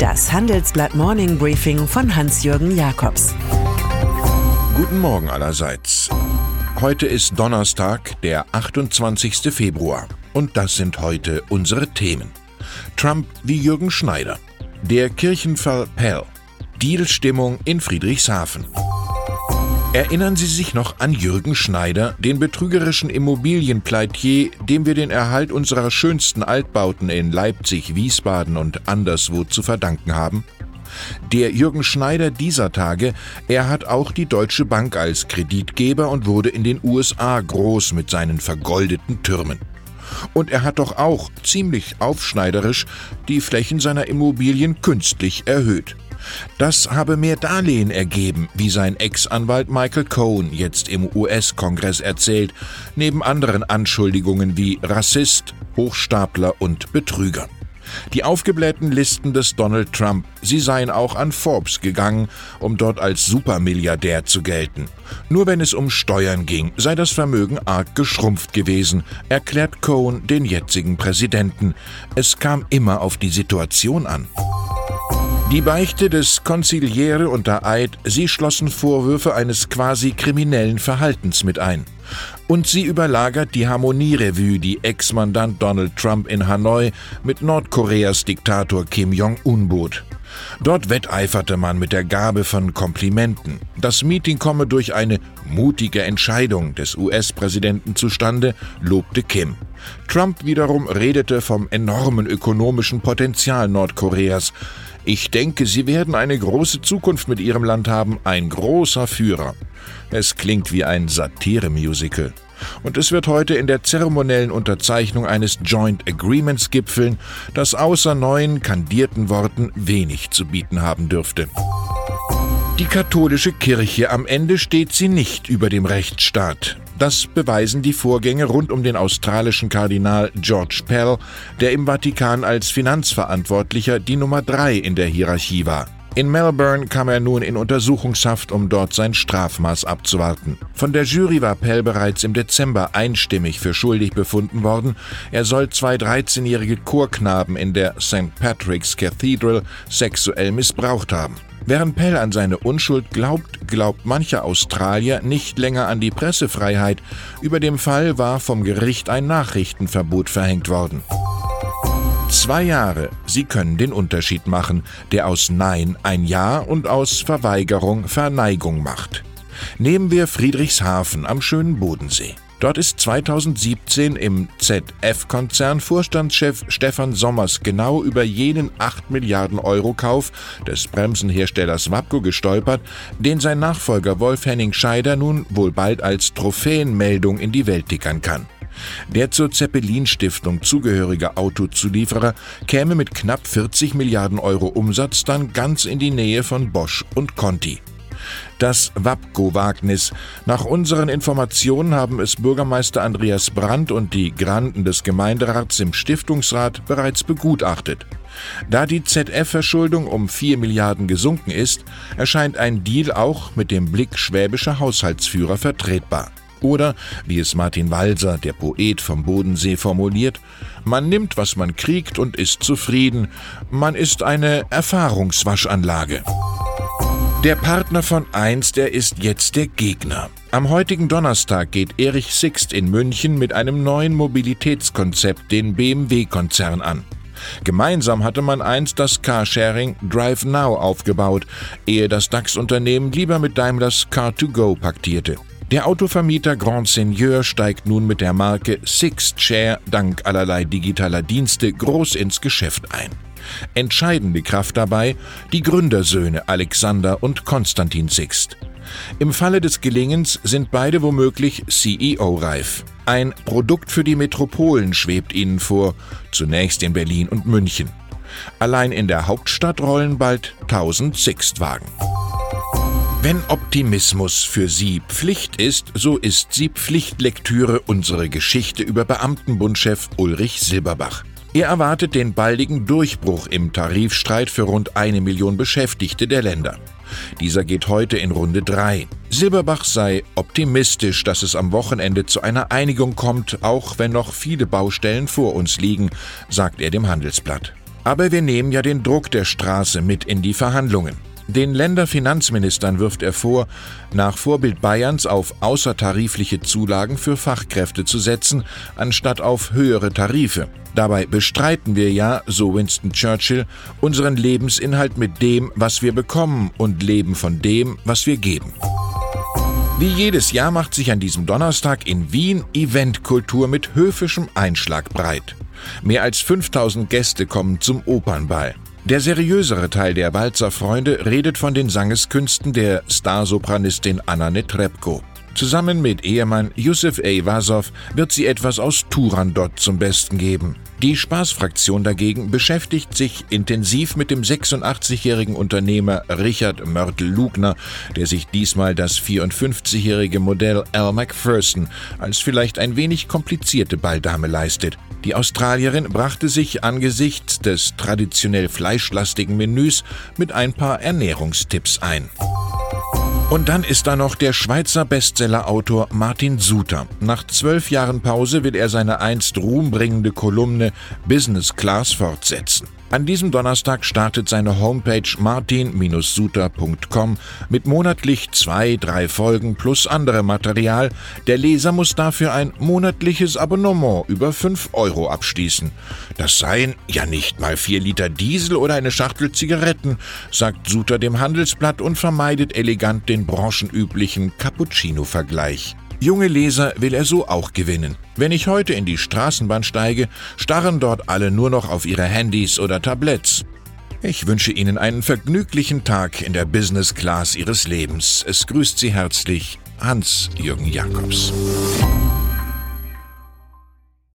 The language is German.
Das Handelsblatt Morning Briefing von Hans-Jürgen Jakobs. Guten Morgen allerseits. Heute ist Donnerstag, der 28. Februar. Und das sind heute unsere Themen. Trump wie Jürgen Schneider. Der Kirchenfall Pell. Dealstimmung in Friedrichshafen. Erinnern Sie sich noch an Jürgen Schneider, den betrügerischen Immobilienpleitier, dem wir den Erhalt unserer schönsten Altbauten in Leipzig, Wiesbaden und anderswo zu verdanken haben? Der Jürgen Schneider dieser Tage, er hat auch die Deutsche Bank als Kreditgeber und wurde in den USA groß mit seinen vergoldeten Türmen. Und er hat doch auch, ziemlich aufschneiderisch, die Flächen seiner Immobilien künstlich erhöht. Das habe mehr Darlehen ergeben, wie sein Ex-Anwalt Michael Cohen jetzt im US-Kongress erzählt, neben anderen Anschuldigungen wie Rassist, Hochstapler und Betrüger. Die aufgeblähten Listen des Donald Trump, sie seien auch an Forbes gegangen, um dort als Supermilliardär zu gelten. Nur wenn es um Steuern ging, sei das Vermögen arg geschrumpft gewesen, erklärt Cohen den jetzigen Präsidenten. Es kam immer auf die Situation an. Die Beichte des Konziliere unter Eid, sie schlossen Vorwürfe eines quasi kriminellen Verhaltens mit ein. Und sie überlagert die Harmonierevue, die Ex-Mandant Donald Trump in Hanoi mit Nordkoreas Diktator Kim Jong-un bot. Dort wetteiferte man mit der Gabe von Komplimenten. Das Meeting komme durch eine mutige Entscheidung des US-Präsidenten zustande, lobte Kim. Trump wiederum redete vom enormen ökonomischen Potenzial Nordkoreas. Ich denke, Sie werden eine große Zukunft mit Ihrem Land haben, ein großer Führer. Es klingt wie ein Satire-Musical. Und es wird heute in der zeremoniellen Unterzeichnung eines Joint Agreements gipfeln, das außer neuen kandierten Worten wenig zu bieten haben dürfte. Die katholische Kirche am Ende steht sie nicht über dem Rechtsstaat. Das beweisen die Vorgänge rund um den australischen Kardinal George Pell, der im Vatikan als Finanzverantwortlicher die Nummer drei in der Hierarchie war. In Melbourne kam er nun in Untersuchungshaft, um dort sein Strafmaß abzuwarten. Von der Jury war Pell bereits im Dezember einstimmig für schuldig befunden worden. Er soll zwei 13-jährige Chorknaben in der St. Patrick's Cathedral sexuell missbraucht haben. Während Pell an seine Unschuld glaubt, glaubt mancher Australier nicht länger an die Pressefreiheit. Über dem Fall war vom Gericht ein Nachrichtenverbot verhängt worden. Zwei Jahre, sie können den Unterschied machen, der aus Nein ein Ja und aus Verweigerung Verneigung macht. Nehmen wir Friedrichshafen am schönen Bodensee. Dort ist 2017 im ZF-Konzern Vorstandschef Stefan Sommers genau über jenen 8 Milliarden Euro Kauf des Bremsenherstellers Wapco gestolpert, den sein Nachfolger Wolf-Henning Scheider nun wohl bald als Trophäenmeldung in die Welt tickern kann. Der zur Zeppelin-Stiftung zugehörige Autozulieferer käme mit knapp 40 Milliarden Euro Umsatz dann ganz in die Nähe von Bosch und Conti. Das Wapko-Wagnis. Nach unseren Informationen haben es Bürgermeister Andreas Brandt und die Granden des Gemeinderats im Stiftungsrat bereits begutachtet. Da die ZF-Verschuldung um 4 Milliarden gesunken ist, erscheint ein Deal auch mit dem Blick schwäbischer Haushaltsführer vertretbar. Oder, wie es Martin Walser, der Poet vom Bodensee, formuliert, man nimmt, was man kriegt und ist zufrieden. Man ist eine Erfahrungswaschanlage. Der Partner von einst, der ist jetzt der Gegner. Am heutigen Donnerstag geht Erich Sixt in München mit einem neuen Mobilitätskonzept den BMW-Konzern an. Gemeinsam hatte man einst das Carsharing Drive Now aufgebaut, ehe das DAX-Unternehmen lieber mit Daimlers Car2Go paktierte. Der Autovermieter Grand Seigneur steigt nun mit der Marke Sixt Share dank allerlei digitaler Dienste groß ins Geschäft ein. Entscheidende Kraft dabei die Gründersöhne Alexander und Konstantin Sixt. Im Falle des Gelingens sind beide womöglich CEO-reif. Ein Produkt für die Metropolen schwebt ihnen vor, zunächst in Berlin und München. Allein in der Hauptstadt rollen bald 1000 Sixt-Wagen. Wenn Optimismus für Sie Pflicht ist, so ist sie Pflichtlektüre unsere Geschichte über Beamtenbundchef Ulrich Silberbach. Er erwartet den baldigen Durchbruch im Tarifstreit für rund eine Million Beschäftigte der Länder. Dieser geht heute in Runde 3. Silberbach sei optimistisch, dass es am Wochenende zu einer Einigung kommt, auch wenn noch viele Baustellen vor uns liegen, sagt er dem Handelsblatt. Aber wir nehmen ja den Druck der Straße mit in die Verhandlungen. Den Länderfinanzministern wirft er vor, nach Vorbild Bayerns auf außertarifliche Zulagen für Fachkräfte zu setzen, anstatt auf höhere Tarife. Dabei bestreiten wir ja, so Winston Churchill, unseren Lebensinhalt mit dem, was wir bekommen und leben von dem, was wir geben. Wie jedes Jahr macht sich an diesem Donnerstag in Wien Eventkultur mit höfischem Einschlag breit. Mehr als 5000 Gäste kommen zum Opernball. Der seriösere Teil der Walzer Freunde redet von den Sangeskünsten der Starsopranistin Anna Netrebko. Zusammen mit Ehemann Yusuf A. Vasow wird sie etwas aus Turandot zum Besten geben. Die Spaßfraktion dagegen beschäftigt sich intensiv mit dem 86-jährigen Unternehmer Richard Mörtel-Lugner, der sich diesmal das 54-jährige Modell Al McPherson als vielleicht ein wenig komplizierte Balldame leistet. Die Australierin brachte sich angesichts des traditionell fleischlastigen Menüs mit ein paar Ernährungstipps ein. Und dann ist da noch der Schweizer Bestsellerautor Martin Suter. Nach zwölf Jahren Pause will er seine einst ruhmbringende Kolumne Business Class fortsetzen. An diesem Donnerstag startet seine Homepage martin-suter.com mit monatlich zwei, drei Folgen plus anderem Material. Der Leser muss dafür ein monatliches Abonnement über 5 Euro abschließen. Das seien ja nicht mal vier Liter Diesel oder eine Schachtel Zigaretten, sagt Suter dem Handelsblatt und vermeidet elegant den branchenüblichen Cappuccino-Vergleich. Junge Leser will er so auch gewinnen. Wenn ich heute in die Straßenbahn steige, starren dort alle nur noch auf ihre Handys oder Tabletts. Ich wünsche Ihnen einen vergnüglichen Tag in der Business Class Ihres Lebens. Es grüßt Sie herzlich Hans-Jürgen Jakobs.